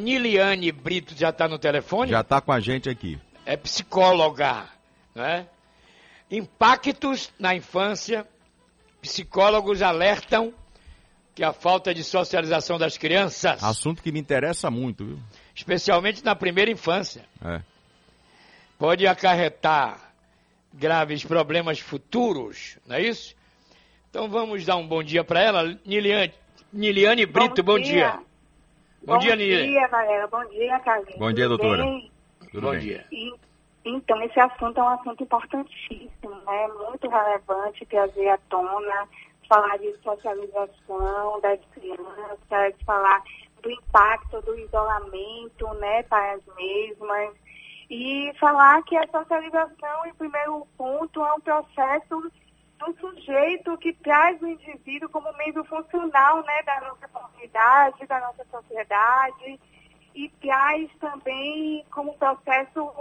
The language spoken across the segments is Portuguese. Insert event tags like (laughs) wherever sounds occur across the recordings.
Niliane Brito já está no telefone? Já está com a gente aqui. É psicóloga, né? Impactos na infância. Psicólogos alertam que a falta de socialização das crianças. Assunto que me interessa muito, viu? Especialmente na primeira infância. É. Pode acarretar graves problemas futuros, não é isso? Então vamos dar um bom dia para ela. Niliane, Niliane Brito, bom, bom dia. dia. Bom, bom dia, Niliane. Bom dia, Valéria. Bom dia, Carlinhos. Bom dia, doutora. Bem? Tudo bom bem. dia. E, então, esse assunto é um assunto importantíssimo, né? Muito relevante trazer à tona, falar de socialização das crianças, falar do impacto do isolamento, né, para as mesmas. E falar que a socialização, em primeiro ponto, é um processo do sujeito que traz o indivíduo como membro funcional né, da nossa comunidade, da nossa sociedade, e traz também como processo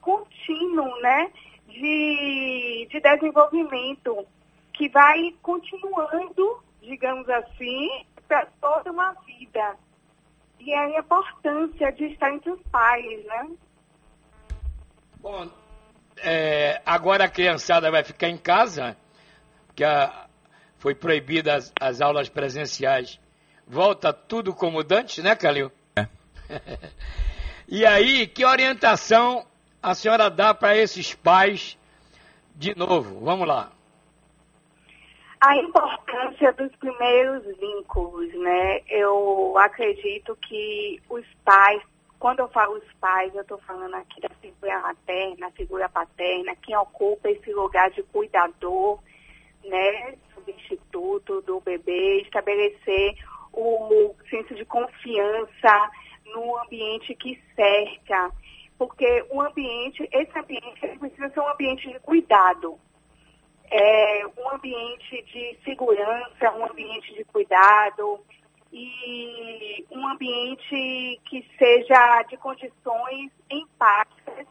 contínuo né, de, de desenvolvimento, que vai continuando, digamos assim, para toda uma vida. E a importância de estar entre os pais, né? Bom, é, agora a criançada vai ficar em casa, que a, foi proibida as, as, aulas presenciais. Volta tudo como dantes, né, Calil? É. (laughs) e aí, que orientação a senhora dá para esses pais de novo? Vamos lá. A importância dos primeiros vínculos, né? Eu acredito que os pais quando eu falo os pais, eu estou falando aqui da figura materna, figura paterna, quem ocupa esse lugar de cuidador, né, substituto do bebê, estabelecer o senso de confiança no ambiente que cerca, porque o ambiente, esse ambiente precisa ser um ambiente de cuidado, é um ambiente de segurança, um ambiente de cuidado, e um ambiente que seja de condições empáticas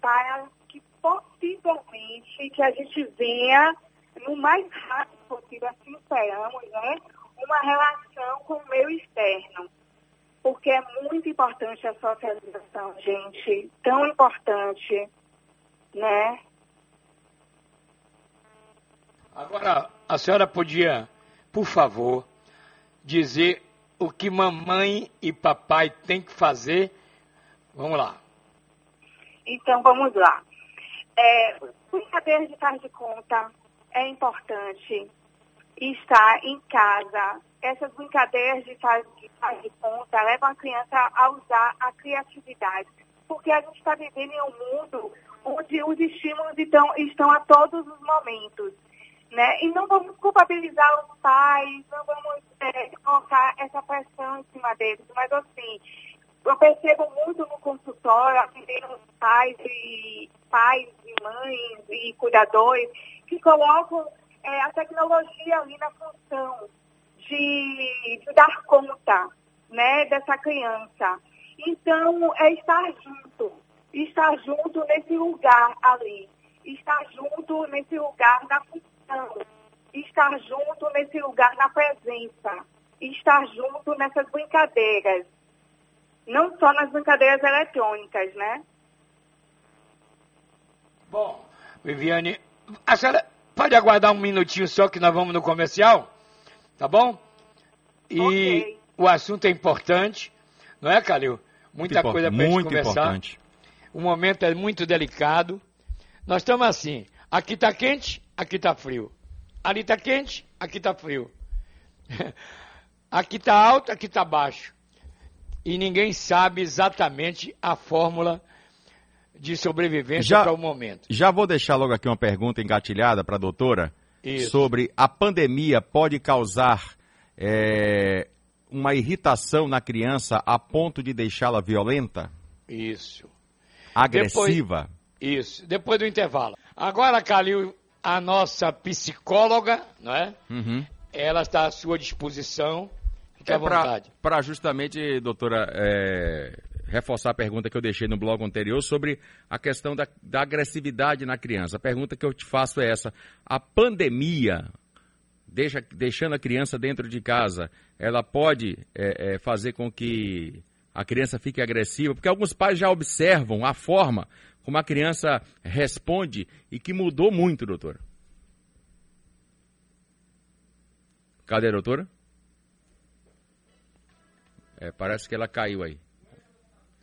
para que possivelmente que a gente venha no mais rápido possível, assim esperamos, né, uma relação com o meio externo. Porque é muito importante a socialização, gente, tão importante, né? Agora, a senhora podia, por favor, dizer o que mamãe e papai têm que fazer. Vamos lá. Então, vamos lá. É, brincadeira de faz de conta é importante estar em casa. Essas brincadeiras de faz de, de conta levam a criança a usar a criatividade. Porque a gente está vivendo em um mundo onde os estímulos estão, estão a todos os momentos. Né? E não vamos culpabilizar os pais, não vamos é, colocar essa pressão em cima deles, mas assim, eu percebo muito no consultório, atendendo pais e pais e mães e cuidadores que colocam é, a tecnologia ali na função de, de dar conta né, dessa criança. Então, é estar junto, estar junto nesse lugar ali, estar junto nesse lugar da função estar junto nesse lugar na presença, estar junto nessas brincadeiras, não só nas brincadeiras eletrônicas, né? Bom, Viviane, a senhora pode aguardar um minutinho só que nós vamos no comercial, tá bom? E okay. o assunto é importante, não é, Calil? Muita muito coisa para gente conversar. Importante. O momento é muito delicado. Nós estamos assim, aqui está quente, aqui está frio. Ali está quente, aqui está frio. (laughs) aqui está alto, aqui está baixo. E ninguém sabe exatamente a fórmula de sobrevivência para o momento. Já vou deixar logo aqui uma pergunta engatilhada para a doutora Isso. sobre a pandemia pode causar é, uma irritação na criança a ponto de deixá-la violenta? Isso. Agressiva? Depois, isso. Depois do intervalo. Agora, Calil, a nossa psicóloga, não é? Uhum. Ela está à sua disposição. Fique é à vontade. Para justamente, doutora, é, reforçar a pergunta que eu deixei no blog anterior sobre a questão da, da agressividade na criança. A pergunta que eu te faço é essa: a pandemia, deixa, deixando a criança dentro de casa, ela pode é, é, fazer com que a criança fique agressiva? Porque alguns pais já observam a forma como a criança responde e que mudou muito, doutora. Cadê a doutora? É, parece que ela caiu aí.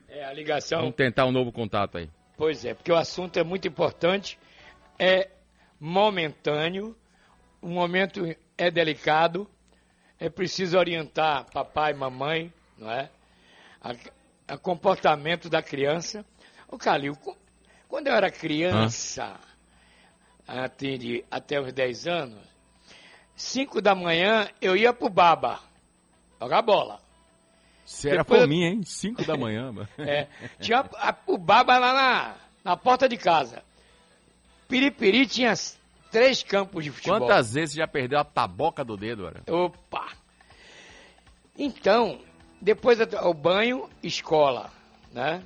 É, a ligação. Vamos tentar um novo contato aí. Pois é, porque o assunto é muito importante, é momentâneo, o momento é delicado, é preciso orientar papai e mamãe, não é? A, a comportamento da criança. O Calil, quando eu era criança, até, até os 10 anos, 5 da manhã eu ia pro baba jogar bola. Você era fominha, hein? 5 da manhã. (laughs) é, tinha a, o baba lá na, na porta de casa. Piripiri tinha três campos de futebol. Quantas vezes já perdeu a taboca do dedo, era? Opa! Então, depois o banho, escola, né?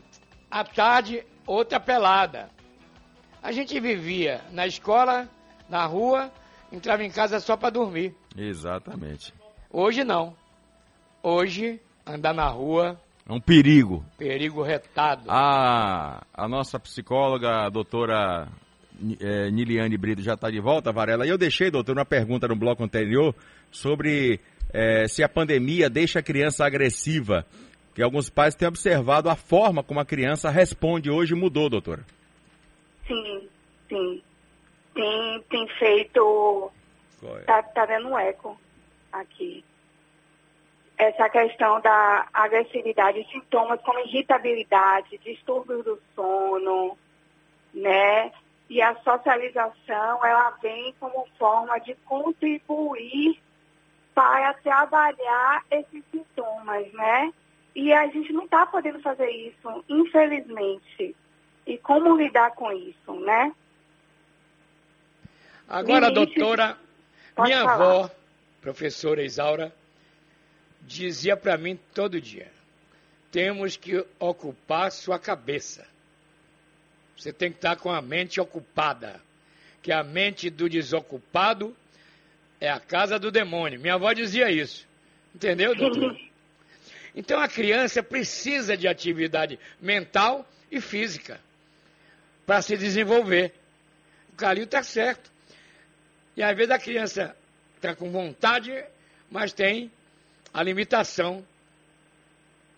À tarde, outra pelada. A gente vivia na escola, na rua, entrava em casa só para dormir. Exatamente. Hoje não. Hoje, andar na rua. É um perigo. Perigo retado. A, a nossa psicóloga, a doutora é, Niliane Brito, já está de volta, Varela. E eu deixei, doutor, uma pergunta no bloco anterior sobre é, se a pandemia deixa a criança agressiva. Que alguns pais têm observado a forma como a criança responde hoje mudou, doutora. Sim, sim tem, tem feito. Está tá dando um eco aqui. Essa questão da agressividade, sintomas como irritabilidade, distúrbios do sono, né? E a socialização, ela vem como forma de contribuir para trabalhar esses sintomas, né? E a gente não está podendo fazer isso, infelizmente. E como lidar com isso, né? Agora, doutora, minha falar. avó, professora Isaura, dizia para mim todo dia: temos que ocupar sua cabeça. Você tem que estar com a mente ocupada. Que a mente do desocupado é a casa do demônio. Minha avó dizia isso. Entendeu, doutor? (laughs) Então a criança precisa de atividade mental e física para se desenvolver. O Calil está certo. E às vezes a criança está com vontade, mas tem a limitação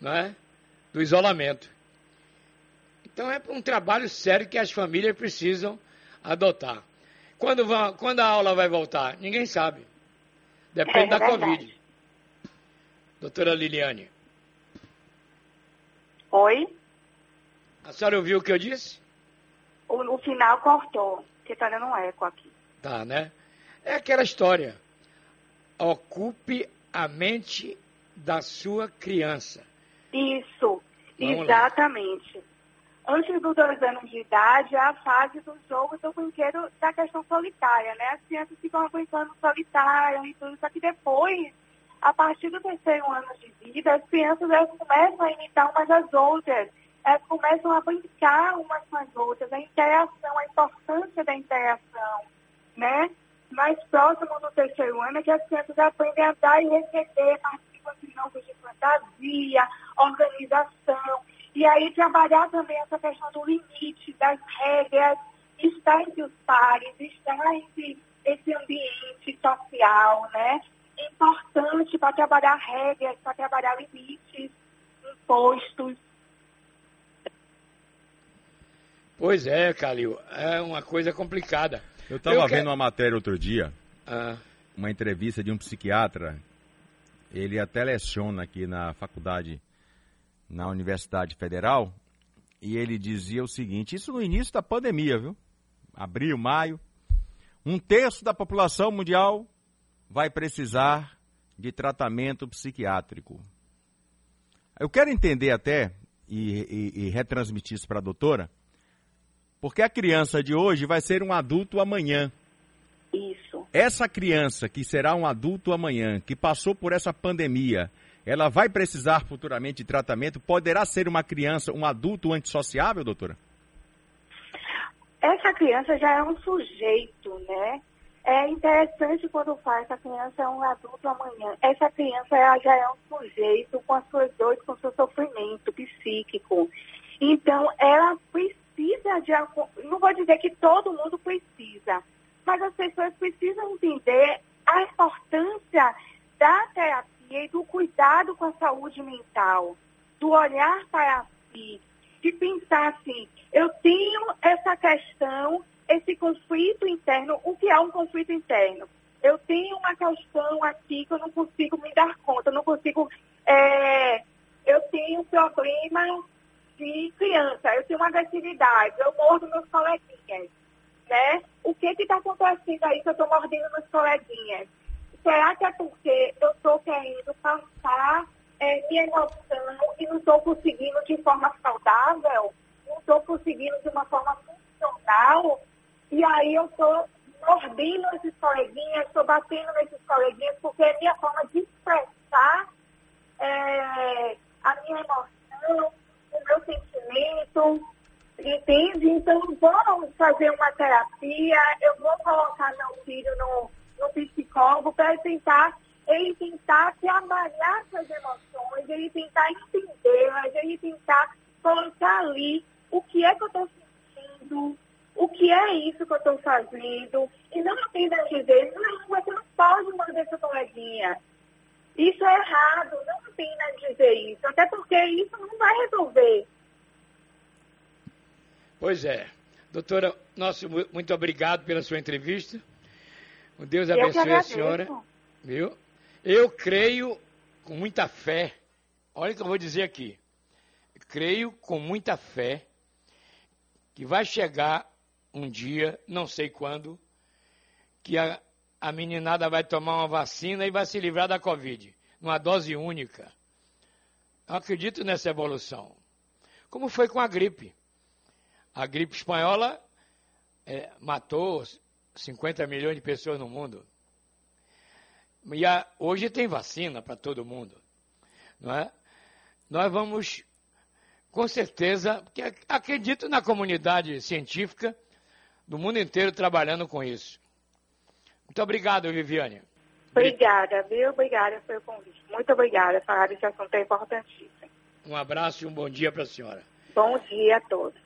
é, do isolamento. Então é um trabalho sério que as famílias precisam adotar. Quando, vão, quando a aula vai voltar? Ninguém sabe. Depende é, da Covid. Doutora Liliane. Oi? A senhora ouviu o que eu disse? O, o final cortou, porque está dando um eco aqui. Tá, né? É aquela história. Ocupe a mente da sua criança. Isso, Vamos exatamente. Lá. Antes dos dois anos de idade, é a fase do jogo do brinquedo da questão solitária, né? As crianças ficam brincando solitário e tudo, só que depois, a partir do terceiro ano de vida, as crianças elas começam a imitar umas às outras, elas começam a brincar umas com as outras, a interação, a importância da interação, né? Mais próximo do terceiro ano é que as crianças aprendem a dar e receber, participam de jogos de fantasia, organização. E aí trabalhar também essa questão do limite, das regras, estar entre os pares, estar entre esse ambiente social, né? Importante para trabalhar regras, para trabalhar limites impostos. Pois é, Calil, é uma coisa complicada. Eu estava vendo uma matéria outro dia, ah. uma entrevista de um psiquiatra. Ele até leciona aqui na faculdade, na Universidade Federal, e ele dizia o seguinte: isso no início da pandemia, viu? Abril, maio. Um terço da população mundial vai precisar de tratamento psiquiátrico. Eu quero entender até, e, e, e retransmitir isso para a doutora, porque a criança de hoje vai ser um adulto amanhã. Isso. Essa criança que será um adulto amanhã, que passou por essa pandemia, ela vai precisar futuramente de tratamento? Poderá ser uma criança, um adulto antissociável, doutora? Essa criança já é um sujeito, né? é interessante quando faz essa criança é um adulto amanhã. Essa criança ela já é um sujeito com as suas dores, com o seu sofrimento psíquico. Então, ela precisa de. Não vou dizer que todo mundo precisa, mas as pessoas precisam entender a importância da terapia e do cuidado com a saúde mental, do olhar para si, de pensar assim: eu tenho essa questão esse conflito interno, o que é um conflito interno? Eu tenho uma questão aqui que eu não consigo me dar conta, eu não consigo. É, eu tenho um problema de criança, eu tenho uma agressividade, eu mordo meus coleguinhas. Né? O que está acontecendo aí que eu estou mordendo meus coleguinhas? Será que é porque eu estou querendo passar é, minha emoção e não estou conseguindo de forma saudável? Não estou conseguindo de uma forma funcional? E aí eu estou mordendo esses coleguinhas, estou batendo nesses coleguinhas, porque é minha forma de expressar é, a minha emoção, sentimento, entende? Então vamos fazer uma terapia, eu vou colocar meu filho no, no psicólogo para tentar ele tentar trabalhar suas emoções, ele tentar entendê-las, ele tentar colocar ali o que é que eu estou sentindo, o que é isso que eu estou fazendo, e não apenas dizer, não, você não pode mandar seu coleguinha. Isso é errado, não apenas dizer isso, até porque isso não vai resolver. Pois é. Doutora, nosso muito obrigado pela sua entrevista. Deus abençoe a senhora. Viu? Eu creio com muita fé. Olha o que eu vou dizer aqui. creio com muita fé que vai chegar um dia, não sei quando, que a, a meninada vai tomar uma vacina e vai se livrar da Covid, numa dose única. Eu acredito nessa evolução. Como foi com a gripe. A gripe espanhola é, matou 50 milhões de pessoas no mundo. E a, hoje tem vacina para todo mundo. Não é? Nós vamos, com certeza, porque acredito na comunidade científica, do mundo inteiro trabalhando com isso. Muito obrigado, Viviane. Obrigada, viu? Obrigada pelo convite. Muito obrigada. Falar desse assunto é importantíssimo. Um abraço e um bom dia para a senhora. Bom dia a todos.